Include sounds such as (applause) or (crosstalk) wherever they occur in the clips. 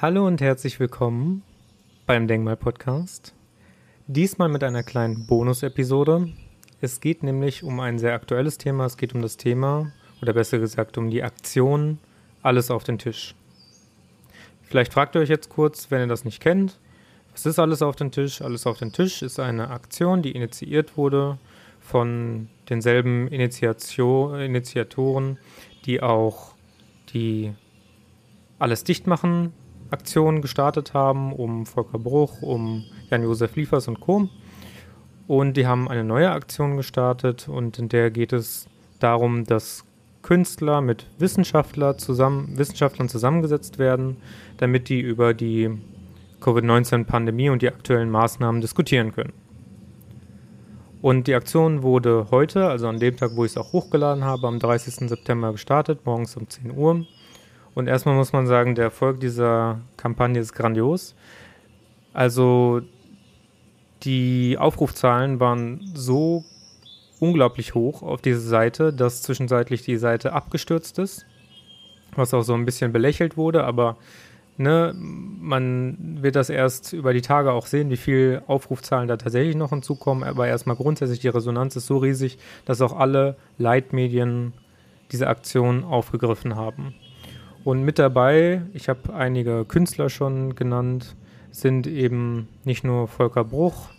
Hallo und herzlich willkommen beim Denkmal-Podcast. Diesmal mit einer kleinen Bonus-Episode. Es geht nämlich um ein sehr aktuelles Thema. Es geht um das Thema, oder besser gesagt um die Aktion Alles auf den Tisch. Vielleicht fragt ihr euch jetzt kurz, wenn ihr das nicht kennt, was ist Alles auf den Tisch? Alles auf den Tisch ist eine Aktion, die initiiert wurde von denselben Initiation, Initiatoren, die auch die Alles dicht machen Aktionen gestartet haben, um Volker Bruch, um Jan-Josef Liefers und Co. Und die haben eine neue Aktion gestartet und in der geht es darum, dass Künstler mit Wissenschaftler zusammen, Wissenschaftlern zusammengesetzt werden, damit die über die Covid-19-Pandemie und die aktuellen Maßnahmen diskutieren können. Und die Aktion wurde heute, also an dem Tag, wo ich es auch hochgeladen habe, am 30. September gestartet, morgens um 10 Uhr. Und erstmal muss man sagen, der Erfolg dieser Kampagne ist grandios. Also die Aufrufzahlen waren so unglaublich hoch auf diese Seite, dass zwischenzeitlich die Seite abgestürzt ist, was auch so ein bisschen belächelt wurde, aber ne, man wird das erst über die Tage auch sehen, wie viel Aufrufzahlen da tatsächlich noch hinzukommen, aber erstmal grundsätzlich die Resonanz ist so riesig, dass auch alle Leitmedien diese Aktion aufgegriffen haben. Und mit dabei, ich habe einige Künstler schon genannt, sind eben nicht nur Volker Bruch,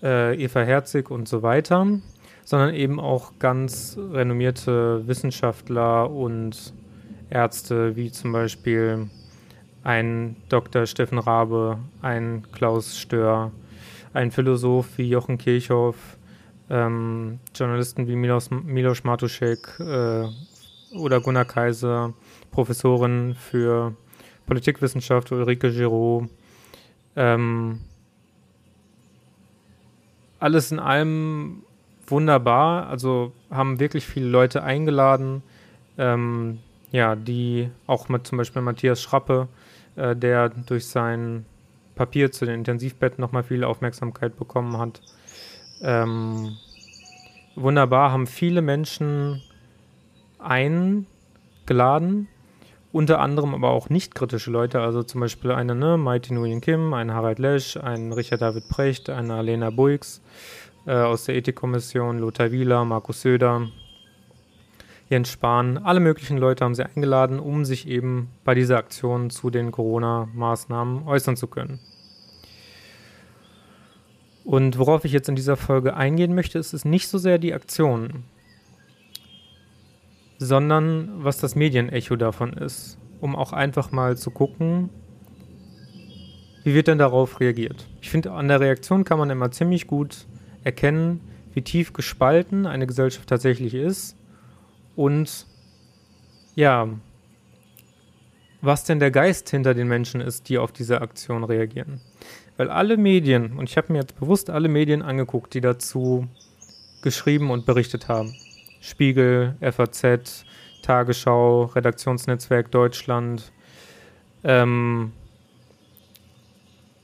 äh, Eva Herzig und so weiter, sondern eben auch ganz renommierte Wissenschaftler und Ärzte, wie zum Beispiel ein Dr. Steffen Rabe, ein Klaus Stör, ein Philosoph wie Jochen Kirchhoff, ähm, Journalisten wie Milos, Milos Matuszek äh, oder Gunnar Kaiser, Professorin für Politikwissenschaft, Ulrike Giraud. Ähm, alles in allem wunderbar. Also haben wirklich viele Leute eingeladen. Ähm, ja, die auch mit zum Beispiel Matthias Schrappe, äh, der durch sein Papier zu den Intensivbetten nochmal viel Aufmerksamkeit bekommen hat. Ähm, wunderbar, haben viele Menschen eingeladen unter anderem aber auch nicht kritische Leute, also zum Beispiel eine ne, Mighty Nguyen Kim, ein Harald Lesch, ein Richard David Precht, eine Alena Buix äh, aus der Ethikkommission, Lothar Wieler, Markus Söder, Jens Spahn, alle möglichen Leute haben sie eingeladen, um sich eben bei dieser Aktion zu den Corona-Maßnahmen äußern zu können. Und worauf ich jetzt in dieser Folge eingehen möchte, ist es nicht so sehr die Aktion sondern was das Medienecho davon ist, um auch einfach mal zu gucken, wie wird denn darauf reagiert. Ich finde, an der Reaktion kann man immer ziemlich gut erkennen, wie tief gespalten eine Gesellschaft tatsächlich ist und ja, was denn der Geist hinter den Menschen ist, die auf diese Aktion reagieren. Weil alle Medien, und ich habe mir jetzt bewusst alle Medien angeguckt, die dazu geschrieben und berichtet haben, Spiegel, FAZ, Tagesschau, Redaktionsnetzwerk Deutschland. Ähm,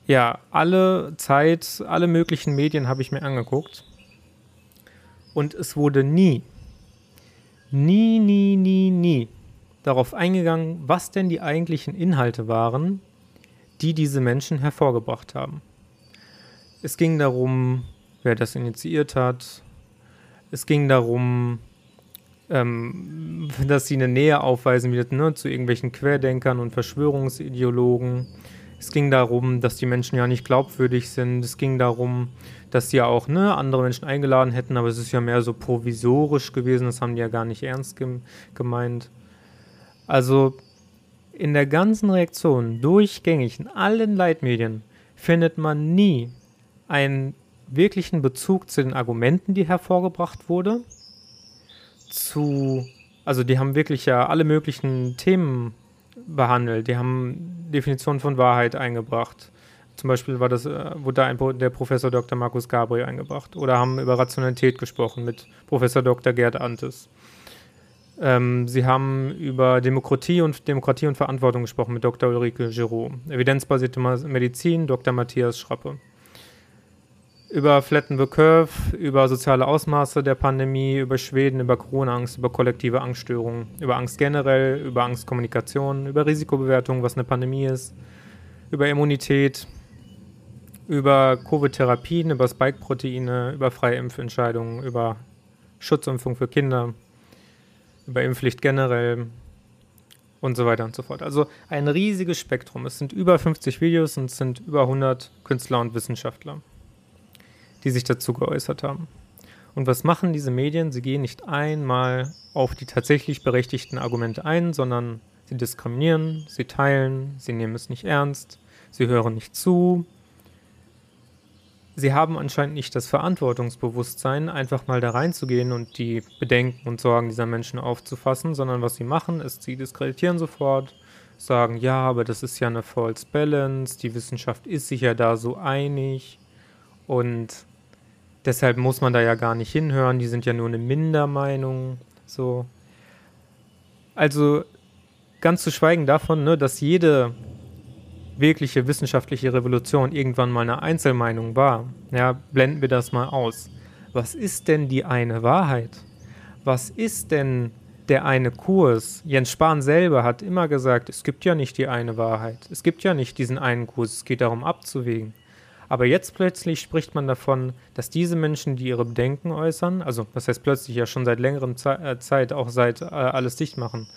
ja, alle Zeit, alle möglichen Medien habe ich mir angeguckt. Und es wurde nie, nie, nie, nie, nie darauf eingegangen, was denn die eigentlichen Inhalte waren, die diese Menschen hervorgebracht haben. Es ging darum, wer das initiiert hat. Es ging darum, ähm, dass sie eine Nähe aufweisen wird ne, zu irgendwelchen Querdenkern und Verschwörungsideologen. Es ging darum, dass die Menschen ja nicht glaubwürdig sind. Es ging darum, dass sie ja auch ne, andere Menschen eingeladen hätten, aber es ist ja mehr so provisorisch gewesen. Das haben die ja gar nicht ernst gem gemeint. Also in der ganzen Reaktion, durchgängig, in allen Leitmedien, findet man nie einen wirklichen Bezug zu den Argumenten, die hervorgebracht wurden zu, also die haben wirklich ja alle möglichen Themen behandelt. Die haben Definitionen von Wahrheit eingebracht. Zum Beispiel war das, äh, wurde da ein, der Professor Dr. Markus Gabriel eingebracht. Oder haben über Rationalität gesprochen mit Professor Dr. Gerd Antes. Ähm, sie haben über Demokratie und Demokratie und Verantwortung gesprochen mit Dr. Ulrike Giraud. Evidenzbasierte Medizin, Dr. Matthias Schrappe. Über Flatten the Curve, über soziale Ausmaße der Pandemie, über Schweden, über Corona-Angst, über kollektive Angststörungen, über Angst generell, über Angstkommunikation, über Risikobewertung, was eine Pandemie ist, über Immunität, über Covid-Therapien, über Spike-Proteine, über freie Impfentscheidungen, über Schutzimpfung für Kinder, über Impfpflicht generell und so weiter und so fort. Also ein riesiges Spektrum. Es sind über 50 Videos und es sind über 100 Künstler und Wissenschaftler die sich dazu geäußert haben. Und was machen diese Medien? Sie gehen nicht einmal auf die tatsächlich berechtigten Argumente ein, sondern sie diskriminieren, sie teilen, sie nehmen es nicht ernst, sie hören nicht zu. Sie haben anscheinend nicht das Verantwortungsbewusstsein, einfach mal da reinzugehen und die Bedenken und Sorgen dieser Menschen aufzufassen, sondern was sie machen, ist, sie diskreditieren sofort, sagen, ja, aber das ist ja eine False Balance, die Wissenschaft ist sich ja da so einig und deshalb muss man da ja gar nicht hinhören, die sind ja nur eine Mindermeinung. So. Also ganz zu schweigen davon, ne, dass jede wirkliche wissenschaftliche Revolution irgendwann mal eine Einzelmeinung war. Ja, blenden wir das mal aus. Was ist denn die eine Wahrheit? Was ist denn der eine Kurs? Jens Spahn selber hat immer gesagt, es gibt ja nicht die eine Wahrheit. Es gibt ja nicht diesen einen Kurs. Es geht darum abzuwägen. Aber jetzt plötzlich spricht man davon, dass diese Menschen, die ihre Bedenken äußern, also das heißt plötzlich ja schon seit längerem Ze äh, Zeit, auch seit äh, alles dicht machen,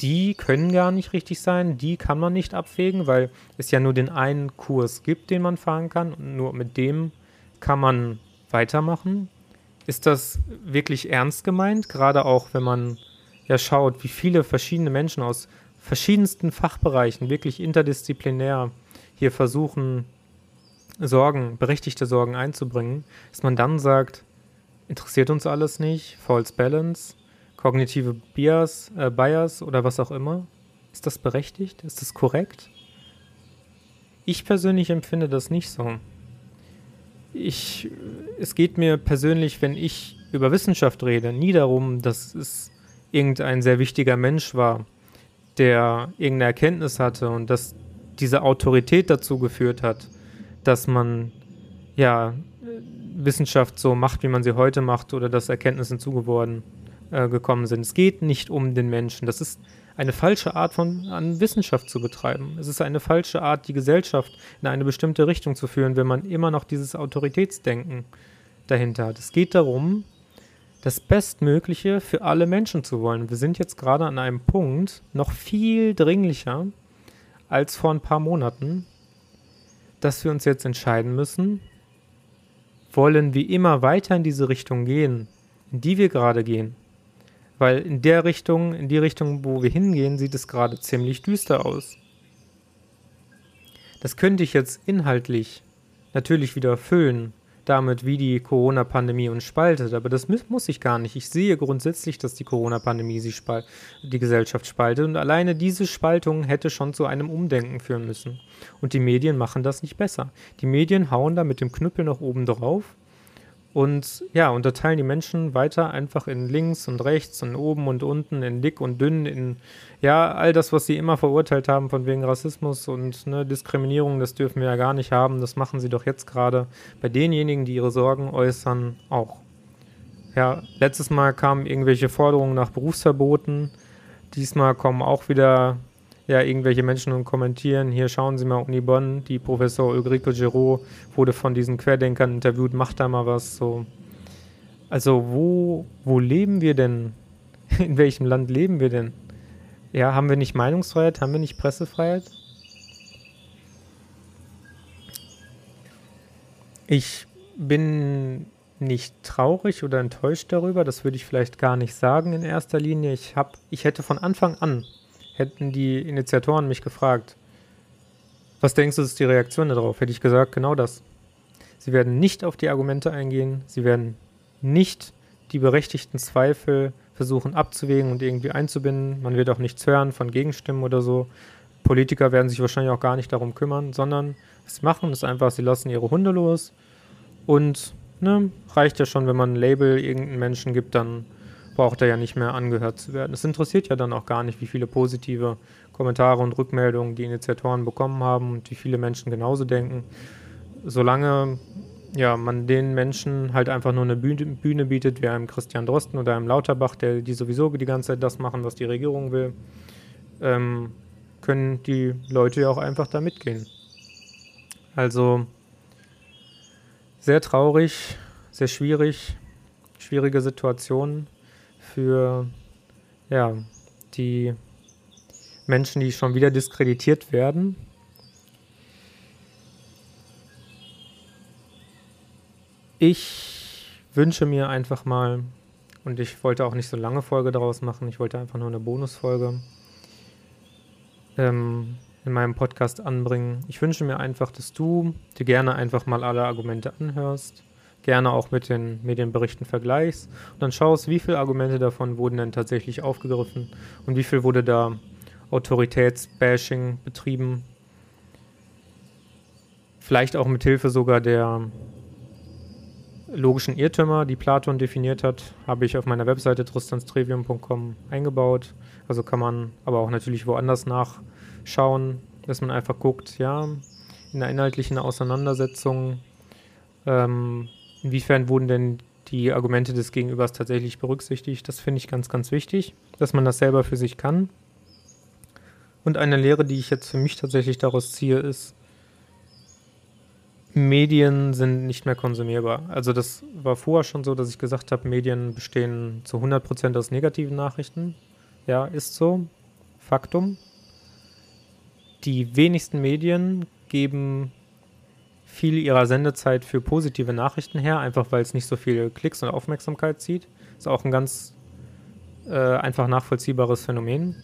die können gar nicht richtig sein, die kann man nicht abwägen, weil es ja nur den einen Kurs gibt, den man fahren kann und nur mit dem kann man weitermachen. Ist das wirklich ernst gemeint? Gerade auch, wenn man ja schaut, wie viele verschiedene Menschen aus verschiedensten Fachbereichen wirklich interdisziplinär hier versuchen, Sorgen, berechtigte Sorgen einzubringen, dass man dann sagt, interessiert uns alles nicht, False Balance, kognitive Bias, äh, Bias oder was auch immer. Ist das berechtigt? Ist das korrekt? Ich persönlich empfinde das nicht so. Ich, es geht mir persönlich, wenn ich über Wissenschaft rede, nie darum, dass es irgendein sehr wichtiger Mensch war, der irgendeine Erkenntnis hatte und dass diese Autorität dazu geführt hat, dass man ja Wissenschaft so macht, wie man sie heute macht oder dass Erkenntnisse zugeworden äh, gekommen sind. Es geht nicht um den Menschen. Das ist eine falsche Art von an Wissenschaft zu betreiben. Es ist eine falsche Art, die Gesellschaft in eine bestimmte Richtung zu führen, wenn man immer noch dieses Autoritätsdenken dahinter hat. Es geht darum, das Bestmögliche für alle Menschen zu wollen. Wir sind jetzt gerade an einem Punkt, noch viel dringlicher als vor ein paar Monaten, dass wir uns jetzt entscheiden müssen, wollen wir immer weiter in diese Richtung gehen, in die wir gerade gehen. Weil in der Richtung, in die Richtung, wo wir hingehen, sieht es gerade ziemlich düster aus. Das könnte ich jetzt inhaltlich natürlich wieder füllen damit, wie die Corona-Pandemie uns spaltet. Aber das muss ich gar nicht. Ich sehe grundsätzlich, dass die Corona-Pandemie die Gesellschaft spaltet. Und alleine diese Spaltung hätte schon zu einem Umdenken führen müssen. Und die Medien machen das nicht besser. Die Medien hauen da mit dem Knüppel nach oben drauf und ja, unterteilen die Menschen weiter einfach in links und rechts und oben und unten, in dick und dünn, in ja, all das, was sie immer verurteilt haben von wegen Rassismus und ne, Diskriminierung, das dürfen wir ja gar nicht haben. Das machen sie doch jetzt gerade bei denjenigen, die ihre Sorgen äußern, auch. Ja, letztes Mal kamen irgendwelche Forderungen nach Berufsverboten. Diesmal kommen auch wieder ja, irgendwelche Menschen und kommentieren, hier schauen Sie mal Uni Bonn, die Professor Ulrike Giraud wurde von diesen Querdenkern interviewt, macht da mal was so. Also wo, wo leben wir denn? (laughs) In welchem Land leben wir denn? Ja, haben wir nicht Meinungsfreiheit? Haben wir nicht Pressefreiheit? Ich bin nicht traurig oder enttäuscht darüber, das würde ich vielleicht gar nicht sagen in erster Linie. Ich, hab, ich hätte von Anfang an hätten die Initiatoren mich gefragt, was denkst du, ist die Reaktion darauf? Hätte ich gesagt, genau das. Sie werden nicht auf die Argumente eingehen, sie werden nicht die berechtigten Zweifel versuchen abzuwägen und irgendwie einzubinden. Man wird auch nichts hören von Gegenstimmen oder so. Politiker werden sich wahrscheinlich auch gar nicht darum kümmern, sondern was sie machen ist einfach, sie lassen ihre Hunde los und ne, reicht ja schon, wenn man ein Label irgendeinen Menschen gibt, dann braucht er ja nicht mehr angehört zu werden. Es interessiert ja dann auch gar nicht, wie viele positive Kommentare und Rückmeldungen die Initiatoren bekommen haben und wie viele Menschen genauso denken. Solange ja, man den Menschen halt einfach nur eine Bühne, Bühne bietet, wie einem Christian Drosten oder einem Lauterbach, der die sowieso die ganze Zeit das machen, was die Regierung will, ähm, können die Leute ja auch einfach da mitgehen. Also sehr traurig, sehr schwierig, schwierige Situation für ja, die Menschen, die schon wieder diskreditiert werden. Ich wünsche mir einfach mal, und ich wollte auch nicht so lange Folge daraus machen, ich wollte einfach nur eine Bonusfolge ähm, in meinem Podcast anbringen. Ich wünsche mir einfach, dass du dir gerne einfach mal alle Argumente anhörst, gerne auch mit den Medienberichten vergleichst und dann schaust, wie viele Argumente davon wurden denn tatsächlich aufgegriffen und wie viel wurde da Autoritätsbashing betrieben. Vielleicht auch mit Hilfe sogar der logischen Irrtümer, die Platon definiert hat, habe ich auf meiner Webseite tristanstrevium.com eingebaut. Also kann man aber auch natürlich woanders nachschauen, dass man einfach guckt, ja, in der inhaltlichen Auseinandersetzung, ähm, inwiefern wurden denn die Argumente des Gegenübers tatsächlich berücksichtigt. Das finde ich ganz, ganz wichtig, dass man das selber für sich kann. Und eine Lehre, die ich jetzt für mich tatsächlich daraus ziehe, ist, Medien sind nicht mehr konsumierbar. Also das war vorher schon so, dass ich gesagt habe, Medien bestehen zu 100% aus negativen Nachrichten. Ja, ist so. Faktum. Die wenigsten Medien geben viel ihrer Sendezeit für positive Nachrichten her, einfach weil es nicht so viele Klicks und Aufmerksamkeit zieht. Ist auch ein ganz äh, einfach nachvollziehbares Phänomen.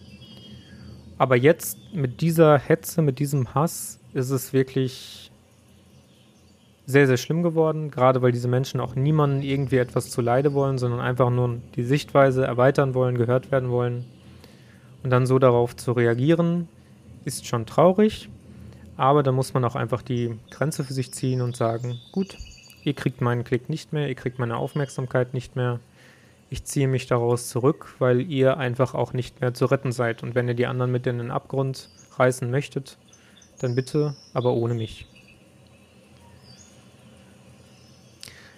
Aber jetzt mit dieser Hetze, mit diesem Hass, ist es wirklich sehr, sehr schlimm geworden, gerade weil diese Menschen auch niemanden irgendwie etwas zu Leide wollen, sondern einfach nur die Sichtweise erweitern wollen, gehört werden wollen. Und dann so darauf zu reagieren, ist schon traurig, aber da muss man auch einfach die Grenze für sich ziehen und sagen, gut, ihr kriegt meinen Klick nicht mehr, ihr kriegt meine Aufmerksamkeit nicht mehr, ich ziehe mich daraus zurück, weil ihr einfach auch nicht mehr zu retten seid. Und wenn ihr die anderen mit in den Abgrund reißen möchtet, dann bitte, aber ohne mich.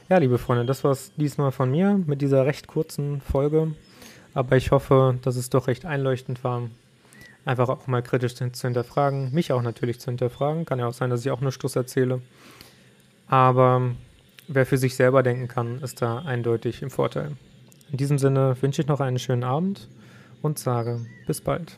Ja, liebe Freunde, das war es diesmal von mir mit dieser recht kurzen Folge. Aber ich hoffe, dass es doch recht einleuchtend war, einfach auch mal kritisch zu hinterfragen. Mich auch natürlich zu hinterfragen. Kann ja auch sein, dass ich auch nur Stuss erzähle. Aber wer für sich selber denken kann, ist da eindeutig im Vorteil. In diesem Sinne wünsche ich noch einen schönen Abend und sage bis bald.